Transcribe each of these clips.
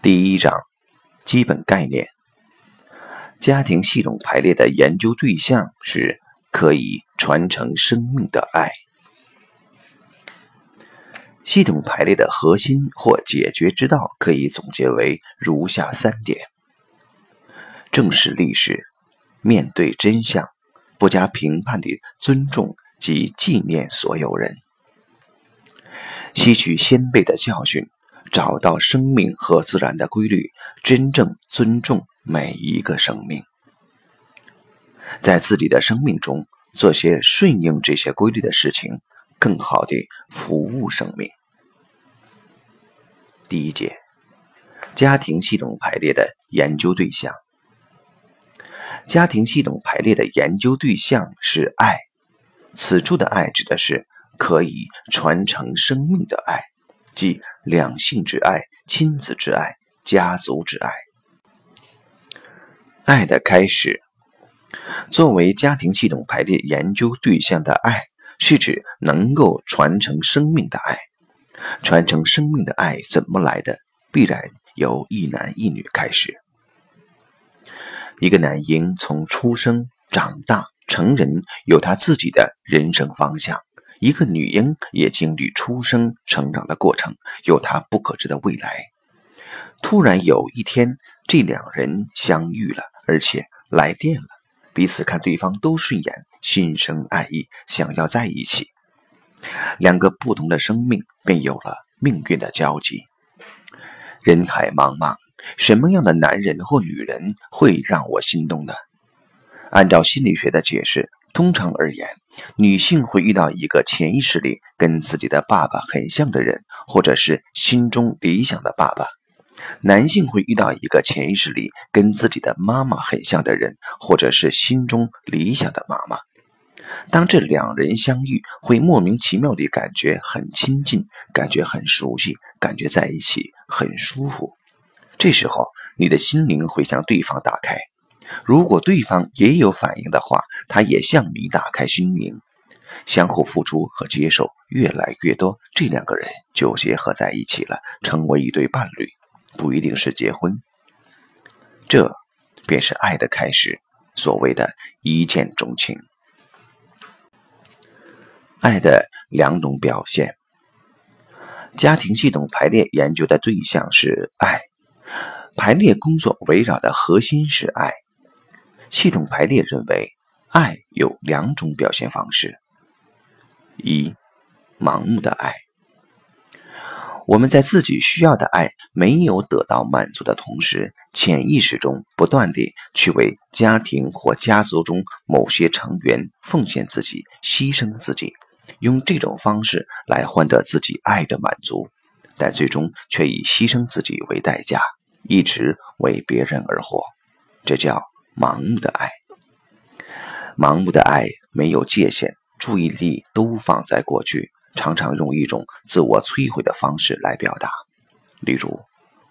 第一章基本概念：家庭系统排列的研究对象是可以传承生命的爱。系统排列的核心或解决之道可以总结为如下三点：正视历史，面对真相，不加评判地尊重及纪念所有人，吸取先辈的教训。找到生命和自然的规律，真正尊重每一个生命，在自己的生命中做些顺应这些规律的事情，更好的服务生命。第一节，家庭系统排列的研究对象。家庭系统排列的研究对象是爱，此处的爱指的是可以传承生命的爱。即两性之爱、亲子之爱、家族之爱。爱的开始，作为家庭系统排列研究对象的爱，是指能够传承生命的爱。传承生命的爱怎么来的？必然由一男一女开始。一个男婴从出生、长大、成人，有他自己的人生方向。一个女婴也经历出生、成长的过程，有她不可知的未来。突然有一天，这两人相遇了，而且来电了，彼此看对方都顺眼，心生爱意，想要在一起。两个不同的生命便有了命运的交集。人海茫茫，什么样的男人或女人会让我心动呢？按照心理学的解释。通常而言，女性会遇到一个潜意识里跟自己的爸爸很像的人，或者是心中理想的爸爸；男性会遇到一个潜意识里跟自己的妈妈很像的人，或者是心中理想的妈妈。当这两人相遇，会莫名其妙地感觉很亲近，感觉很熟悉，感觉在一起很舒服。这时候，你的心灵会向对方打开。如果对方也有反应的话，他也向你打开心灵，相互付出和接受越来越多，这两个人就结合在一起了，成为一对伴侣，不一定是结婚。这便是爱的开始，所谓的一见钟情。爱的两种表现，家庭系统排列研究的对象是爱，排列工作围绕的核心是爱。系统排列认为，爱有两种表现方式：一、盲目的爱。我们在自己需要的爱没有得到满足的同时，潜意识中不断地去为家庭或家族中某些成员奉献自己、牺牲自己，用这种方式来换得自己爱的满足，但最终却以牺牲自己为代价，一直为别人而活。这叫。盲目的爱，盲目的爱没有界限，注意力都放在过去，常常用一种自我摧毁的方式来表达。例如，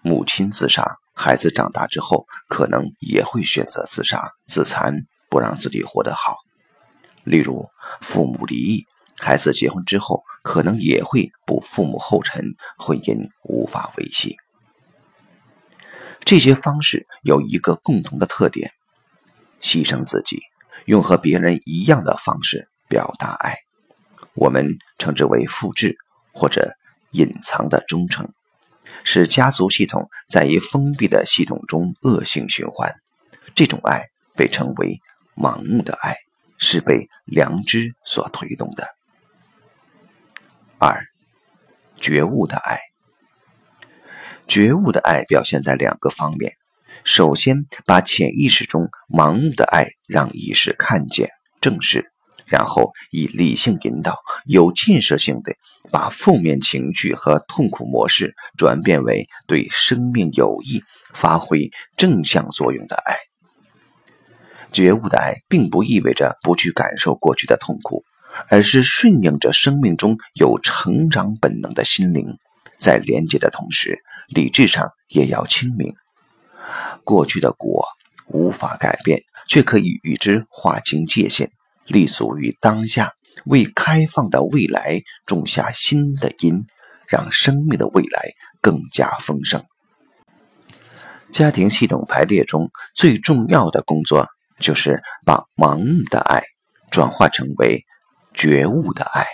母亲自杀，孩子长大之后可能也会选择自杀、自残，不让自己活得好。例如，父母离异，孩子结婚之后可能也会步父母后尘，婚姻无法维系。这些方式有一个共同的特点。牺牲自己，用和别人一样的方式表达爱，我们称之为复制或者隐藏的忠诚，使家族系统在一封闭的系统中恶性循环。这种爱被称为盲目的爱，是被良知所推动的。二，觉悟的爱，觉悟的爱表现在两个方面。首先，把潜意识中盲目的爱让意识看见、正视，然后以理性引导、有建设性的把负面情绪和痛苦模式转变为对生命有益、发挥正向作用的爱。觉悟的爱并不意味着不去感受过去的痛苦，而是顺应着生命中有成长本能的心灵，在连接的同时，理智上也要清明。过去的果无法改变，却可以与之划清界限，立足于当下，为开放的未来种下新的因，让生命的未来更加丰盛。家庭系统排列中最重要的工作，就是把盲目的爱转化成为觉悟的爱。